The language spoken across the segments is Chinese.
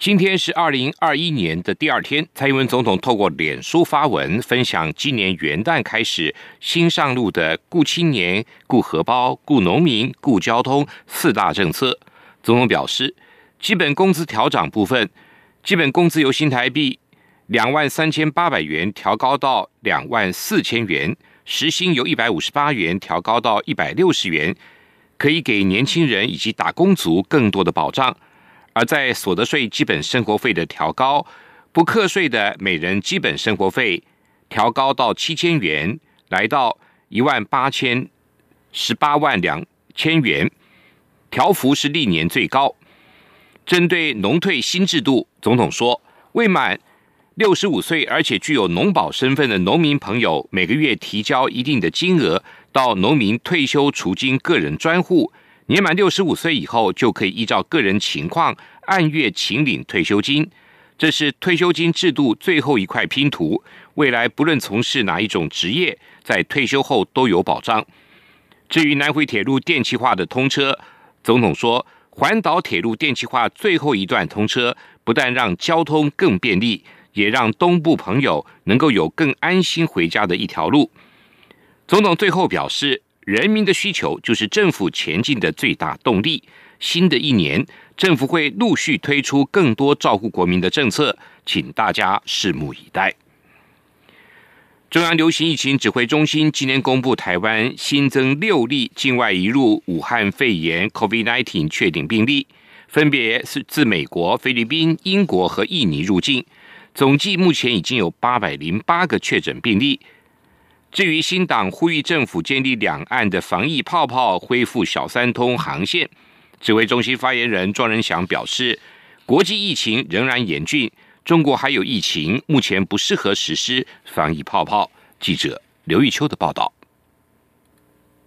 今天是二零二一年的第二天，蔡英文总统透过脸书发文，分享今年元旦开始新上路的顾青年、顾荷包、顾农民、顾交通四大政策。总统表示，基本工资调涨部分，基本工资由新台币两万三千八百元调高到两万四千元，时薪由一百五十八元调高到一百六十元，可以给年轻人以及打工族更多的保障。而在所得税基本生活费的调高，不课税的每人基本生活费调高到七千元，来到一万八千十八万两千元，调幅是历年最高。针对农退新制度，总统说，未满六十五岁而且具有农保身份的农民朋友，每个月提交一定的金额到农民退休储金个人专户。年满六十五岁以后，就可以依照个人情况按月请领退休金。这是退休金制度最后一块拼图。未来不论从事哪一种职业，在退休后都有保障。至于南回铁路电气化的通车，总统说，环岛铁路电气化最后一段通车，不但让交通更便利，也让东部朋友能够有更安心回家的一条路。总统最后表示。人民的需求就是政府前进的最大动力。新的一年，政府会陆续推出更多照顾国民的政策，请大家拭目以待。中央流行疫情指挥中心今天公布，台湾新增六例境外移入武汉肺炎 （COVID-19） 确定病例，分别是自美国、菲律宾、英国和印尼入境，总计目前已经有八百零八个确诊病例。至于新党呼吁政府建立两岸的防疫泡泡，恢复小三通航线，指挥中心发言人庄仁祥表示，国际疫情仍然严峻，中国还有疫情，目前不适合实施防疫泡泡。记者刘玉秋的报道。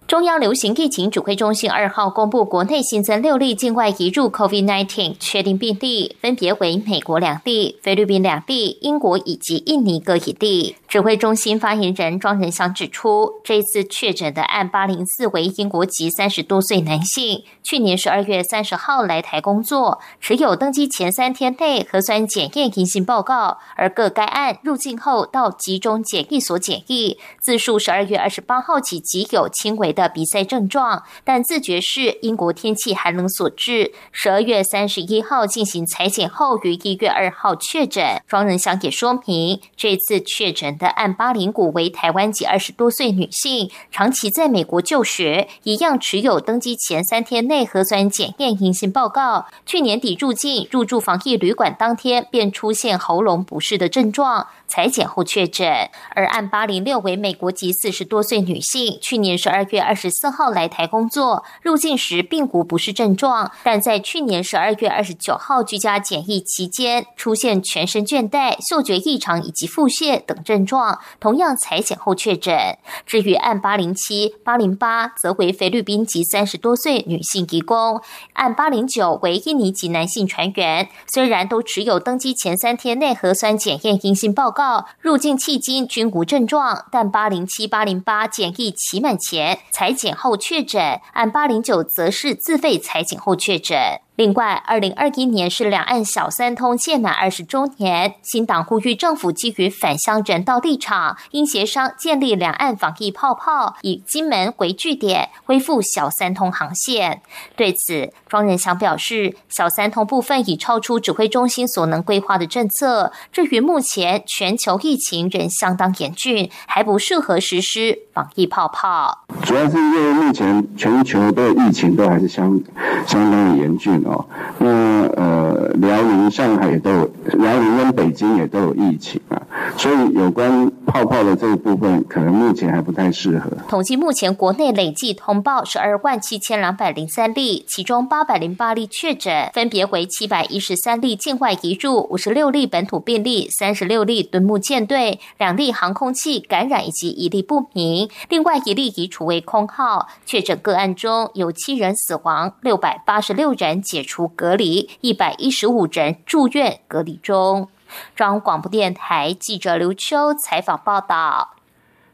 中央流行疫情指挥中心二号公布，国内新增六例境外移入 COVID-19 确定病例，分别为美国两例、菲律宾两例、英国以及印尼各一例。指挥中心发言人庄仁祥指出，这次确诊的案八零四为英国籍三十多岁男性，去年十二月三十号来台工作，持有登机前三天内核酸检验阴性报告，而各该案入境后到集中检疫所检疫，自述十二月二十八号起即有轻微的鼻塞症状，但自觉是英国天气寒冷所致。十二月三十一号进行裁剪后，于一月二号确诊。庄仁祥也说明，这次确诊的按八零股为台湾籍二十多岁女性，长期在美国就学，一样持有登机前三天内核酸检验阴性报告。去年底入境入住防疫旅馆当天，便出现喉咙不适的症状。裁剪后确诊，而案八零六为美国籍四十多岁女性，去年十二月二十四号来台工作，入境时并无不适症状，但在去年十二月二十九号居家检疫期间出现全身倦怠、嗅觉异常以及腹泻等症状，同样裁剪后确诊。至于案八零七、八零八，则为菲律宾籍三十多岁女性移工，案八零九为印尼籍男性船员，虽然都持有登机前三天内核酸检验阴性报告。入境迄今均无症状，但八零七、八零八检疫期满前裁检后确诊，按八零九则是自费裁检后确诊。另外，二零二一年是两岸小三通届满二十周年，新党呼吁政府基于返乡人道立场，应协商建立两岸防疫泡泡，以金门为据点恢复小三通航线。对此，庄仁祥表示，小三通部分已超出指挥中心所能规划的政策。至于目前全球疫情仍相当严峻，还不适合实施防疫泡泡。主要是因为目前全球的疫情都还是相相当的严峻。哦，那呃，辽宁、上海也都有，辽宁跟北京也都有疫情啊。所以有关泡泡的这一部分，可能目前还不太适合。统计目前国内累计通报十二万七千两百零三例，其中八百零八例确诊，分别为七百一十三例境外移入，五十六例本土病例，三十六例敦睦舰队，两例航空器感染以及一例不明，另外一例已处为空号。确诊个案中有七人死亡，六百八十六人解除隔离，一百一十五人住院隔离中。中央广播电台记者刘秋采访报道。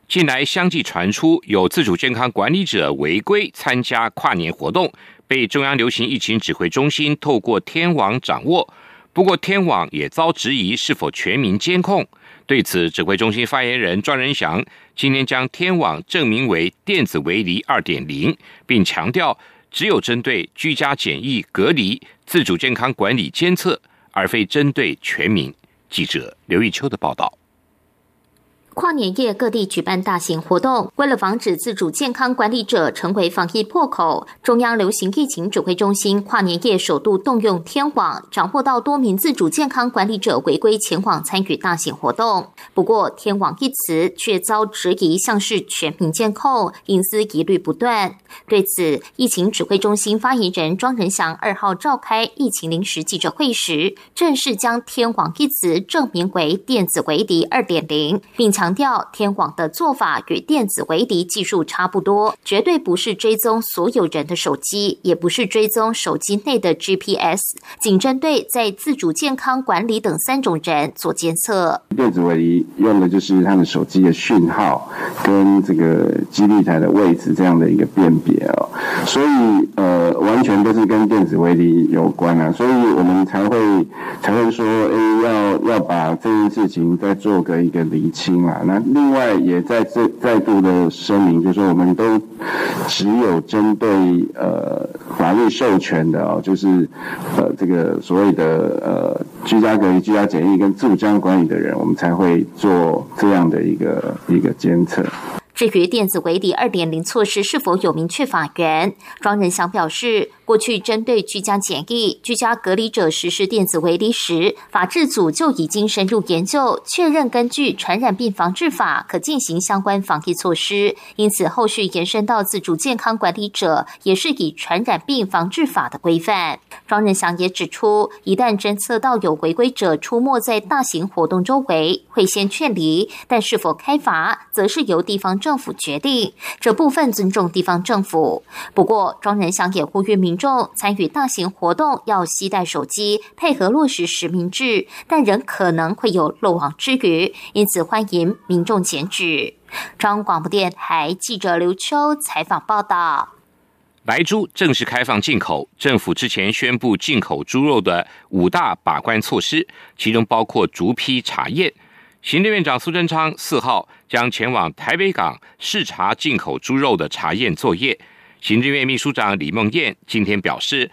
近来相继传出有自主健康管理者违规参加跨年活动，被中央流行疫情指挥中心透过天网掌握。不过天网也遭质疑是否全民监控。对此，指挥中心发言人庄仁祥今天将天网证明为电子围篱二点零，并强调只有针对居家检疫隔离、自主健康管理监测，而非针对全民。记者刘玉秋的报道。跨年夜各地举办大型活动，为了防止自主健康管理者成为防疫破口，中央流行疫情指挥中心跨年夜首度动用天网，掌握到多名自主健康管理者违规前往参与大型活动。不过，天网一词却遭质疑像是全民监控，隐私疑虑不断。对此，疫情指挥中心发言人庄仁祥二号召开疫情临时记者会时，正式将天网一词证明为电子围篱二点零，并强。强调天网的做法与电子围篱技术差不多，绝对不是追踪所有人的手机，也不是追踪手机内的 GPS，仅针对在自主健康管理等三种人做监测。电子围篱用的就是他们手机的讯号跟这个基地台的位置这样的一个辨别哦，所以呃完全都是跟电子围篱有关啊，所以我们才会才会说，哎，要要把这件事情再做个一个厘清啊。那另外也在这再度的声明，就是说我们都只有针对呃法律授权的哦，就是呃这个所谓的呃居家隔离、居家检疫跟自主健康管理的人，我们才会做这样的一个一个监测。至于电子围篱二点零措施是否有明确法源，庄仁祥表示。过去针对居家检疫、居家隔离者实施电子围篱时，法制组就已经深入研究，确认根据《传染病防治法》可进行相关防疫措施。因此，后续延伸到自主健康管理者，也是以《传染病防治法》的规范。庄仁祥也指出，一旦侦测到有违规者出没在大型活动周围，会先劝离，但是否开罚，则是由地方政府决定。这部分尊重地方政府。不过，庄仁祥也呼吁民。众参与大型活动要携带手机，配合落实实名制，但仍可能会有漏网之鱼，因此欢迎民众检举。中央广播电台记者刘秋采访报道：白猪正式开放进口，政府之前宣布进口猪肉的五大把关措施，其中包括逐批查验。行政院长苏贞昌四号将前往台北港视察进口猪肉的查验作业。行政院秘书长李梦燕今天表示，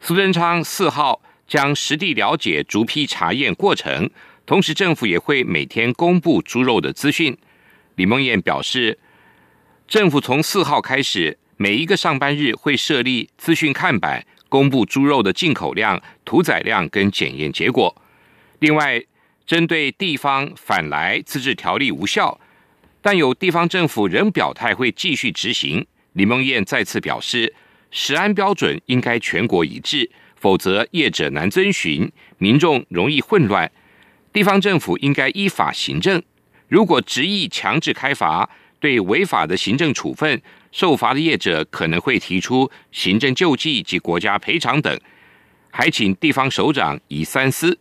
苏贞昌四号将实地了解逐批查验过程，同时政府也会每天公布猪肉的资讯。李梦燕表示，政府从四号开始，每一个上班日会设立资讯看板，公布猪肉的进口量、屠宰量跟检验结果。另外，针对地方反来自治条例无效，但有地方政府仍表态会继续执行。李梦燕再次表示，食安标准应该全国一致，否则业者难遵循，民众容易混乱。地方政府应该依法行政，如果执意强制开罚，对违法的行政处分，受罚的业者可能会提出行政救济及国家赔偿等，还请地方首长以三思。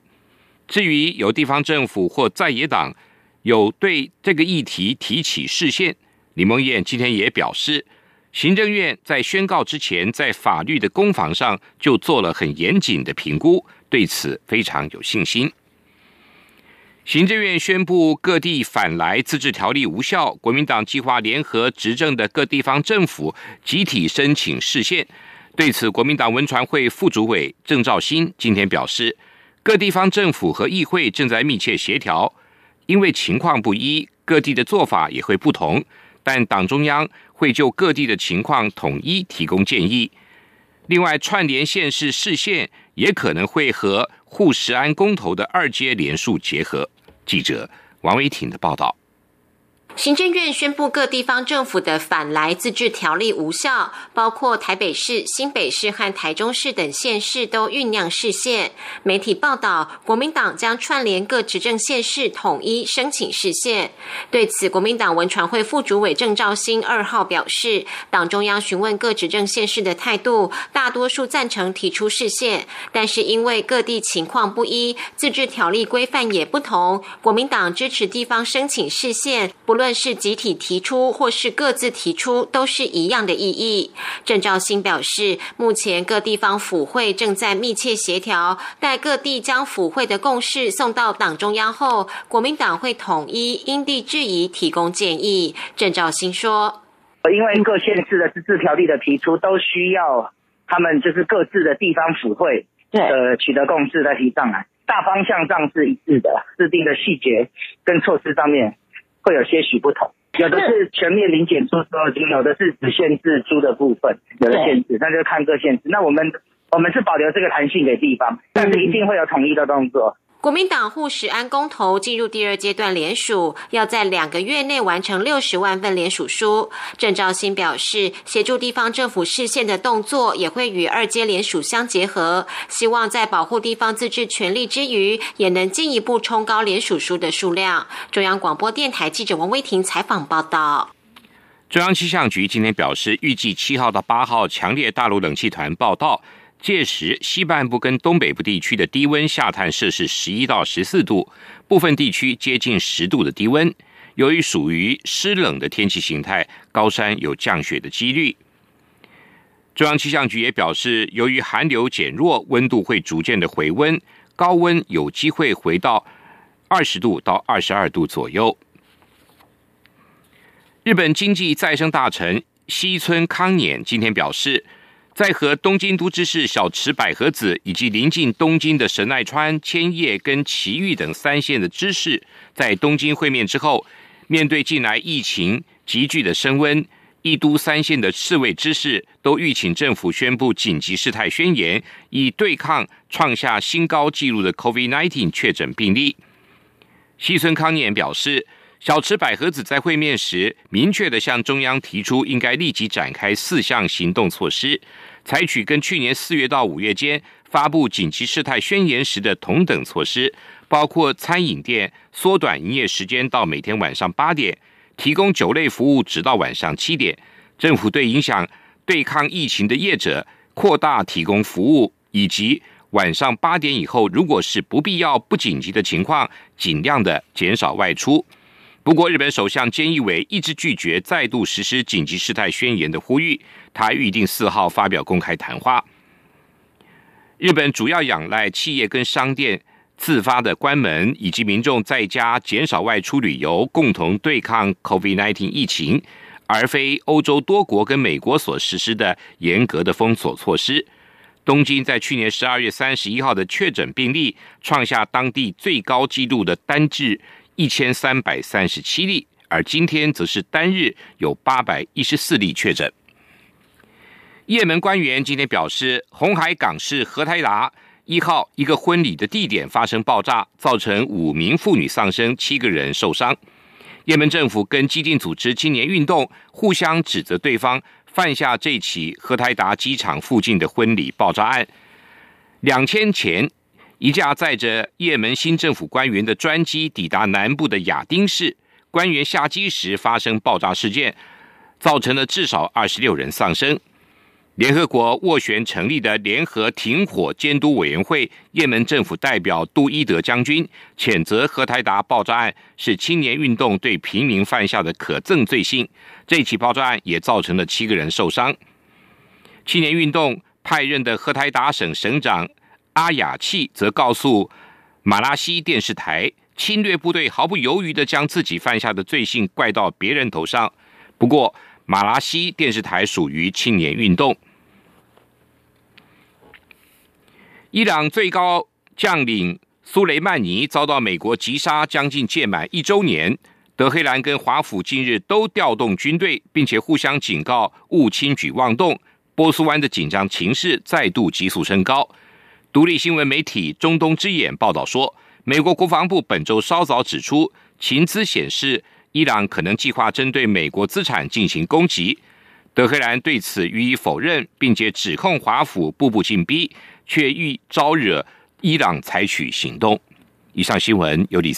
至于有地方政府或在野党有对这个议题提起视线，李梦燕今天也表示。行政院在宣告之前，在法律的攻防上就做了很严谨的评估，对此非常有信心。行政院宣布各地反来自治条例无效，国民党计划联合执政的各地方政府集体申请释宪。对此，国民党文传会副主委郑兆新今天表示，各地方政府和议会正在密切协调，因为情况不一，各地的做法也会不同，但党中央。会就各地的情况统一提供建议。另外，串联县市市县也可能会和护食安公投的二阶联署结合。记者王维挺的报道。行政院宣布各地方政府的反来自治条例无效，包括台北市、新北市和台中市等县市都酝酿释宪。媒体报道，国民党将串联各执政县市统一申请释宪。对此，国民党文传会副主委郑兆兴二号表示，党中央询问各执政县市的态度，大多数赞成提出释宪，但是因为各地情况不一，自治条例规范也不同，国民党支持地方申请释宪，不论。无论是集体提出或是各自提出，都是一样的意义。郑兆兴表示，目前各地方府会正在密切协调，待各地将府会的共识送到党中央后，国民党会统一因地制宜提供建议。郑兆兴说：“因为各县市的自治条例的提出，都需要他们就是各自的地方府会呃取得共识再提上来，大方向上是一致的，制定的细节跟措施上面。”会有些许不同，有的是全面零检出所有金，有的是只限制租的部分，有的限制，那就看各限制。那我们我们是保留这个弹性给地方，但是一定会有统一的动作。国民党护食安公投进入第二阶段联署，要在两个月内完成六十万份联署书。郑兆新表示，协助地方政府实现的动作也会与二阶联署相结合，希望在保护地方自治权利之余，也能进一步冲高联署书的数量。中央广播电台记者王威婷采访报道。中央气象局今天表示，预计七号到八号强烈大陆冷气团报道。届时，西半部跟东北部地区的低温下探摄氏十一到十四度，部分地区接近十度的低温。由于属于湿冷的天气形态，高山有降雪的几率。中央气象局也表示，由于寒流减弱，温度会逐渐的回温，高温有机会回到二十度到二十二度左右。日本经济再生大臣西村康稔今天表示。在和东京都知事小池百合子以及临近东京的神奈川、千叶跟埼玉等三县的知事在东京会面之后，面对近来疫情急剧的升温，一都三县的四位知事都欲请政府宣布紧急事态宣言，以对抗创下新高纪录的 COVID-19 确诊病例。西村康彦表示。小池百合子在会面时，明确的向中央提出，应该立即展开四项行动措施，采取跟去年四月到五月间发布紧急事态宣言时的同等措施，包括餐饮店缩短营业时间到每天晚上八点，提供酒类服务直到晚上七点。政府对影响对抗疫情的业者扩大提供服务，以及晚上八点以后，如果是不必要、不紧急的情况，尽量的减少外出。不过，日本首相菅义伟一直拒绝再度实施紧急事态宣言的呼吁。他预定四号发表公开谈话。日本主要仰赖企业跟商店自发的关门，以及民众在家减少外出旅游，共同对抗 COVID-19 疫情，而非欧洲多国跟美国所实施的严格的封锁措施。东京在去年十二月三十一号的确诊病例创下当地最高纪录的单日。一千三百三十七例，而今天则是单日有八百一十四例确诊。也门官员今天表示，红海港市荷台达一号一个婚礼的地点发生爆炸，造成五名妇女丧生，七个人受伤。也门政府跟激进组织青年运动互相指责对方犯下这起荷台达机场附近的婚礼爆炸案。两千前。一架载着也门新政府官员的专机抵达南部的亚丁市，官员下机时发生爆炸事件，造成了至少二十六人丧生。联合国斡旋成立的联合停火监督委员会，也门政府代表杜伊德将军谴责荷台达爆炸案是青年运动对平民犯下的可憎罪行。这起爆炸案也造成了七个人受伤。青年运动派任的荷台达省省长。阿雅契则告诉马拉西电视台，侵略部队毫不犹豫的将自己犯下的罪行怪到别人头上。不过，马拉西电视台属于青年运动。伊朗最高将领苏雷曼尼遭到美国击杀，将近届满一周年。德黑兰跟华府近日都调动军队，并且互相警告勿轻举妄动。波斯湾的紧张情势再度急速升高。独立新闻媒体中东之眼报道说，美国国防部本周稍早指出，情资显示，伊朗可能计划针对美国资产进行攻击。德黑兰对此予以否认，并且指控华府步步紧逼，却欲招惹伊朗采取行动。以上新闻由李。